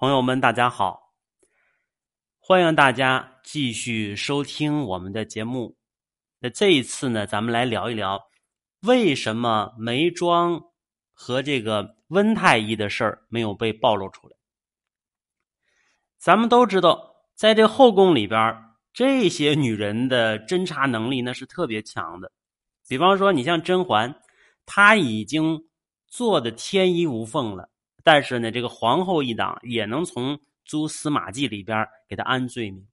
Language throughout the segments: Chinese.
朋友们，大家好！欢迎大家继续收听我们的节目。那这一次呢，咱们来聊一聊为什么眉庄和这个温太医的事儿没有被暴露出来。咱们都知道，在这后宫里边，这些女人的侦查能力那是特别强的。比方说，你像甄嬛，她已经做的天衣无缝了。但是呢，这个皇后一党也能从蛛丝马迹里边给他安罪名，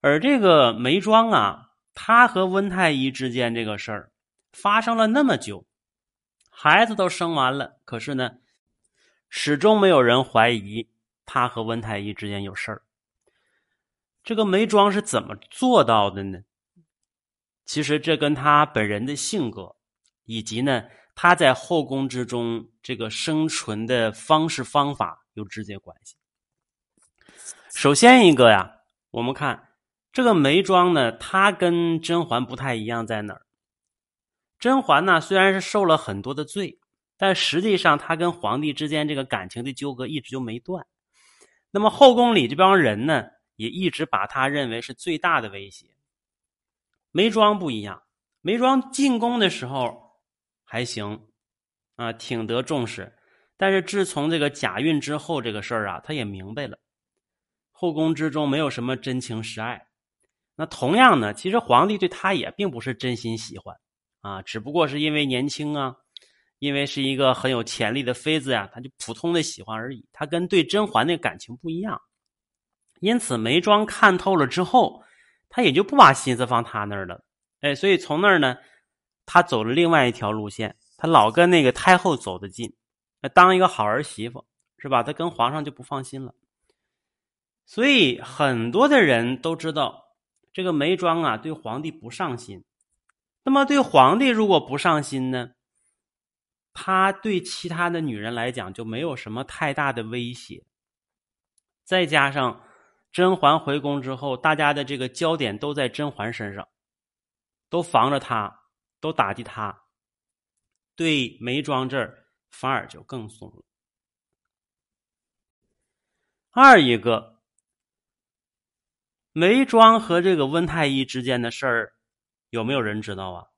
而这个梅庄啊，他和温太医之间这个事儿发生了那么久，孩子都生完了，可是呢，始终没有人怀疑他和温太医之间有事儿。这个梅庄是怎么做到的呢？其实这跟他本人的性格，以及呢。他在后宫之中这个生存的方式方法有直接关系。首先一个呀，我们看这个眉庄呢，她跟甄嬛不太一样，在哪儿？甄嬛呢，虽然是受了很多的罪，但实际上她跟皇帝之间这个感情的纠葛一直就没断。那么后宫里这帮人呢，也一直把她认为是最大的威胁。眉庄不一样，眉庄进宫的时候。还行，啊，挺得重视。但是自从这个假孕之后，这个事儿啊，他也明白了，后宫之中没有什么真情实爱。那同样呢，其实皇帝对他也并不是真心喜欢，啊，只不过是因为年轻啊，因为是一个很有潜力的妃子呀，他就普通的喜欢而已。他跟对甄嬛那感情不一样，因此眉庄看透了之后，他也就不把心思放他那儿了。哎，所以从那儿呢。他走了另外一条路线，他老跟那个太后走得近，当一个好儿媳妇是吧？他跟皇上就不放心了。所以很多的人都知道，这个眉庄啊对皇帝不上心。那么对皇帝如果不上心呢，他对其他的女人来讲就没有什么太大的威胁。再加上甄嬛回宫之后，大家的这个焦点都在甄嬛身上，都防着她。都打击他，对梅庄这儿反而就更松了。二一个，梅庄和这个温太医之间的事儿，有没有人知道啊？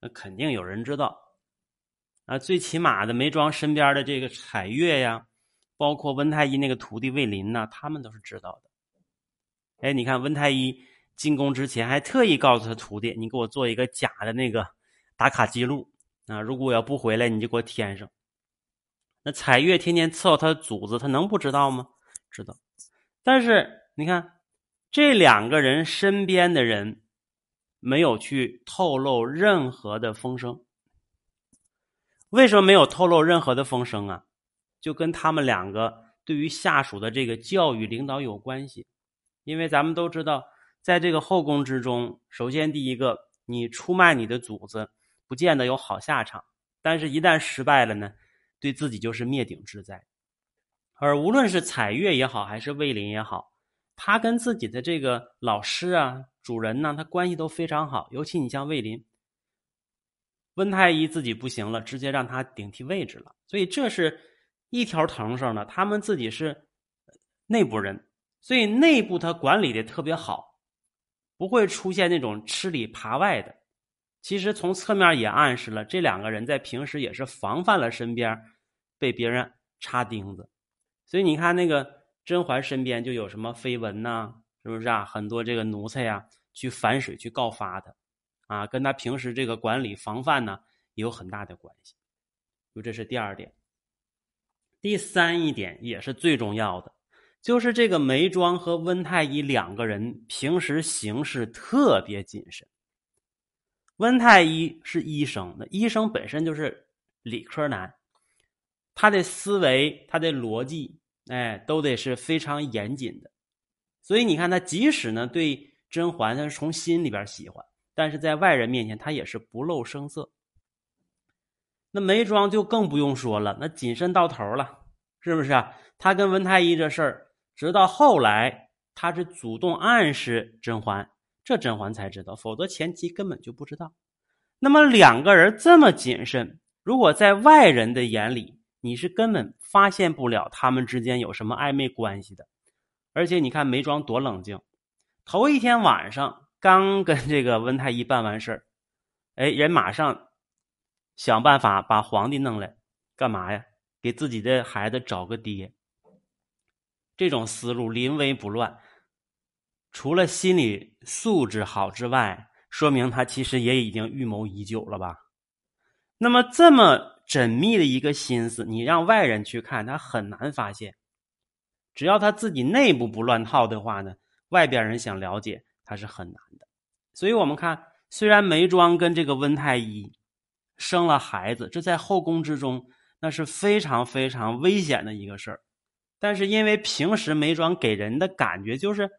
那肯定有人知道啊。最起码的，梅庄身边的这个彩月呀，包括温太医那个徒弟魏林呐，他们都是知道的。哎，你看温太医。进宫之前还特意告诉他徒弟：“你给我做一个假的那个打卡记录啊！如果我要不回来，你就给我添上。”那彩月天天伺候他的主子，他能不知道吗？知道。但是你看，这两个人身边的人没有去透露任何的风声。为什么没有透露任何的风声啊？就跟他们两个对于下属的这个教育领导有关系。因为咱们都知道。在这个后宫之中，首先第一个，你出卖你的主子，不见得有好下场；但是，一旦失败了呢，对自己就是灭顶之灾。而无论是彩月也好，还是魏林也好，他跟自己的这个老师啊、主人呢，他关系都非常好。尤其你像魏林，温太医自己不行了，直接让他顶替位置了。所以这是一条藤上的，他们自己是内部人，所以内部他管理的特别好。不会出现那种吃里扒外的，其实从侧面也暗示了这两个人在平时也是防范了身边被别人插钉子，所以你看那个甄嬛身边就有什么绯闻呐，是不是啊？很多这个奴才呀去反水去告发他，啊，跟他平时这个管理防范呢也有很大的关系。就这是第二点，第三一点也是最重要的。就是这个眉庄和温太医两个人平时行事特别谨慎。温太医是医生，那医生本身就是理科男，他的思维、他的逻辑，哎，都得是非常严谨的。所以你看，他即使呢对甄嬛，他是从心里边喜欢，但是在外人面前，他也是不露声色。那眉庄就更不用说了，那谨慎到头了，是不是啊？他跟温太医这事儿。直到后来，他是主动暗示甄嬛，这甄嬛才知道，否则前期根本就不知道。那么两个人这么谨慎，如果在外人的眼里，你是根本发现不了他们之间有什么暧昧关系的。而且你看梅庄多冷静，头一天晚上刚跟这个温太医办完事儿，哎，人马上想办法把皇帝弄来，干嘛呀？给自己的孩子找个爹。这种思路临危不乱，除了心理素质好之外，说明他其实也已经预谋已久了吧？那么这么缜密的一个心思，你让外人去看，他很难发现。只要他自己内部不乱套的话呢，外边人想了解他是很难的。所以我们看，虽然梅庄跟这个温太医生了孩子，这在后宫之中那是非常非常危险的一个事儿。但是因为平时梅庄给人的感觉就是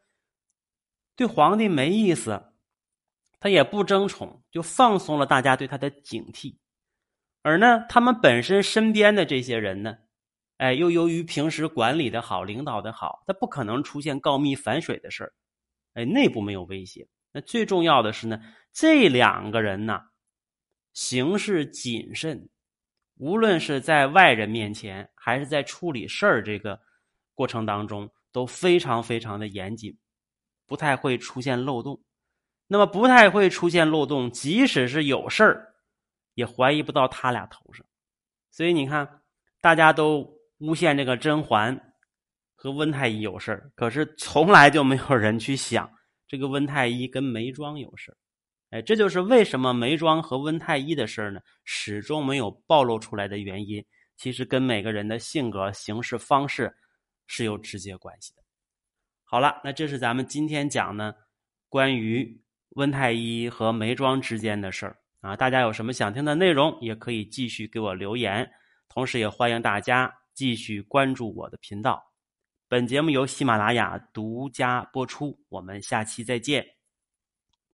对皇帝没意思，他也不争宠，就放松了大家对他的警惕。而呢，他们本身身边的这些人呢，哎，又由于平时管理的好、领导的好，他不可能出现告密反水的事儿，哎，内部没有威胁。那最重要的是呢，这两个人呢，行事谨慎，无论是在外人面前，还是在处理事儿这个。过程当中都非常非常的严谨，不太会出现漏洞。那么不太会出现漏洞，即使是有事儿，也怀疑不到他俩头上。所以你看，大家都诬陷这个甄嬛和温太医有事儿，可是从来就没有人去想这个温太医跟梅庄有事儿。哎，这就是为什么梅庄和温太医的事儿呢，始终没有暴露出来的原因。其实跟每个人的性格、行事方式。是有直接关系的。好了，那这是咱们今天讲呢关于温太医和梅庄之间的事儿啊。大家有什么想听的内容，也可以继续给我留言。同时，也欢迎大家继续关注我的频道。本节目由喜马拉雅独家播出。我们下期再见。